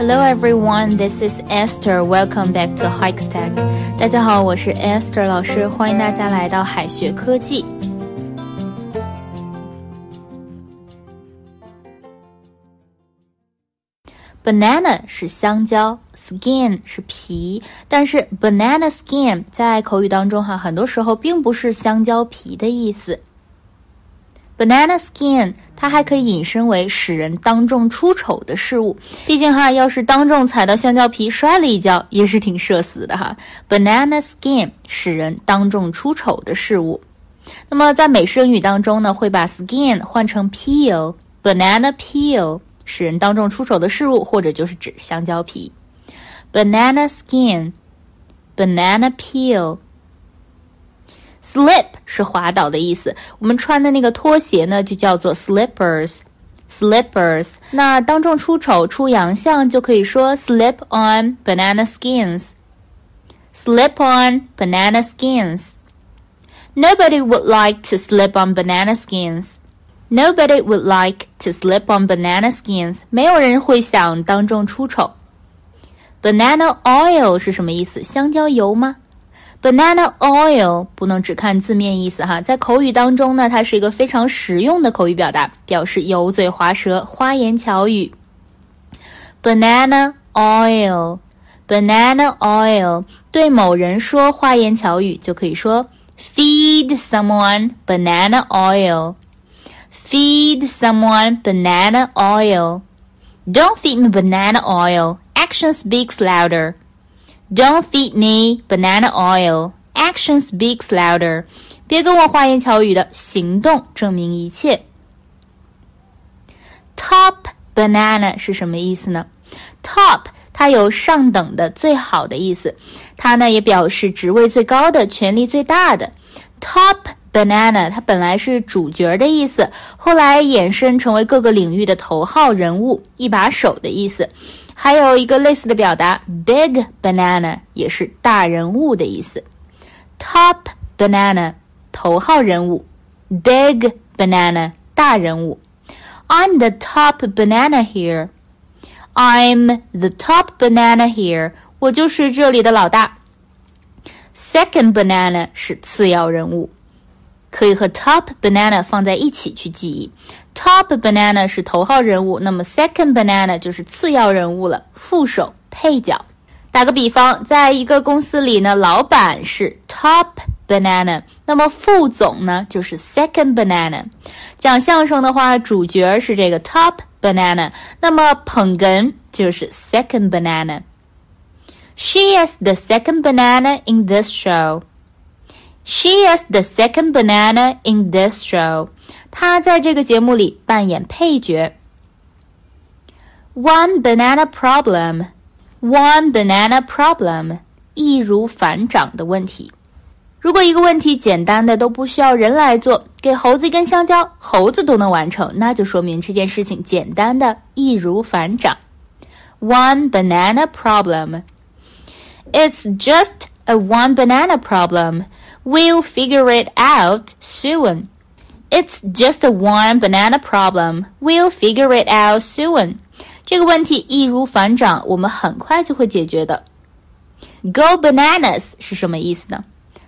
Hello everyone, this is Esther. Welcome back to Hikestack. 大家好，我是 Esther 老师，欢迎大家来到海学科技。Banana 是香蕉，skin 是皮，但是 banana skin 在口语当中哈，很多时候并不是香蕉皮的意思。 Banana skin，它还可以引申为使人当众出丑的事物。毕竟哈，要是当众踩到香蕉皮摔了一跤，也是挺社死的哈。Banana skin，使人当众出丑的事物。那么在美式英语当中呢，会把 skin 换成 peel，banana peel，使人当众出丑的事物，或者就是指香蕉皮。Banana skin，banana peel。Slip 是滑倒的意思，我们穿的那个拖鞋呢，就叫做 slippers。Slippers，那当众出丑、出洋相就可以说 slip on banana skins。Slip on banana skins。Nobody would like to slip on banana skins. Nobody would like to slip on banana skins. 没有人会想当众出丑。Banana oil 是什么意思？香蕉油吗 ？Banana oil 不能只看字面意思哈，在口语当中呢，它是一个非常实用的口语表达，表示油嘴滑舌、花言巧语。Banana oil，banana oil，对某人说花言巧语就可以说 feed someone banana oil，feed someone banana oil。Don't feed me banana oil. Action speaks louder. Don't feed me banana oil. Action speaks louder. 别跟我花言巧语的，行动证明一切。Top banana 是什么意思呢？Top 它有上等的、最好的意思，它呢也表示职位最高的、权力最大的。Top banana 它本来是主角的意思，后来衍生成为各个领域的头号人物、一把手的意思。还有一个类似的表达，big banana 也是大人物的意思。Top banana 头号人物，big banana 大人物。I'm the top banana here. I'm the top banana here. 我就是这里的老大。Second banana 是次要人物， 可以和 top banana 放在一起去记忆。Top banana 是头号人物，那么 second banana 就是次要人物了，副手、配角。打个比方，在一个公司里呢，老板是 top banana，那么副总呢就是 second banana。讲相声的话，主角是这个 top banana，那么捧哏就是 second banana。She is the second banana in this show. She is the second banana in this show. 她在这个节目里扮演配角。One banana problem, one banana problem，易如反掌的问题。如果一个问题简单的都不需要人来做，给猴子一根香蕉，猴子都能完成，那就说明这件事情简单的易如反掌。One banana problem. It's just a one banana problem. We'll figure it out soon. It's just a one banana problem. We'll figure it out soon. 这个问题易如反掌，我们很快就会解决的。Go bananas 是什么意思呢？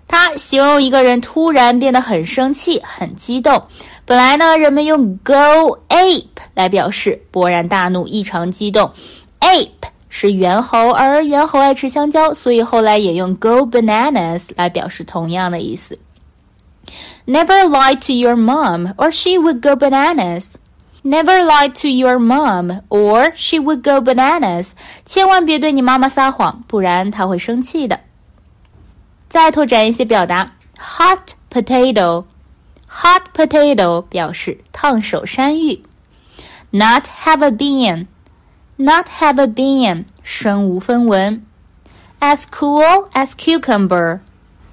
它形容一个人突然变得很生气、很激动。本来呢，人们用 go ape 来表示勃然大怒、异常激动。ape 是猿猴，而猿猴爱吃香蕉，所以后来也用 go bananas 来表示同样的意思。Never lie to your mom, or she would go bananas. Never lie to your mom, or she would go bananas. 千万别对你妈妈撒谎，不然她会生气的。再拓展一些表达，hot potato。hot potato 表示烫手山芋。Not have a bean, not have a bean 身无分文。As cool as cucumber,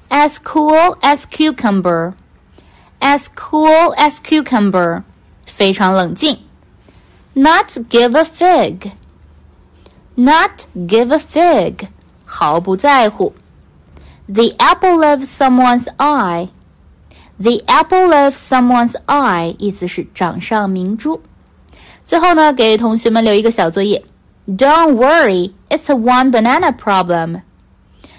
as cool as cucumber as cool as cucumber，非常冷静。Not give a fig. Not give a fig，毫不在乎。The apple of someone's eye. The apple of someone's eye 意思是掌上明珠。 最后呢，给同学们留一个小作业 Don't worry, it's a one banana problem.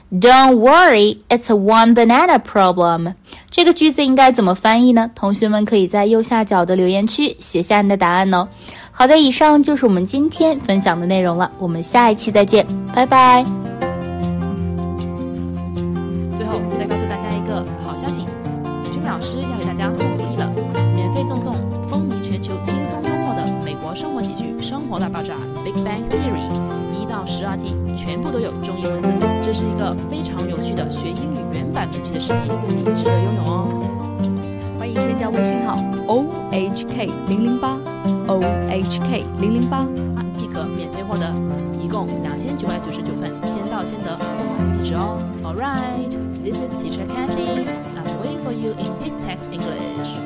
Don't worry, it's a one banana problem. 这个句子应该怎么翻译呢？同学们可以在右下角的留言区写下你的答案哦。好的，以上就是我们今天分享的内容了，我们下一期再见，拜拜。最后再告诉大家一个好消息，君老师要给大家送活大爆炸》（Big Bang Theory） 一到十二季，全部都有中英文字。这是一个非常有趣的学英语原版美剧的视频，你值得拥有哦。欢迎添加微信号 o h k 零零八 o h k 零零八，即可免费获得，一共两千九百九十九份，先到先得，送完即止哦。All right, this is Teacher Candy. I'm waiting for you in this text English.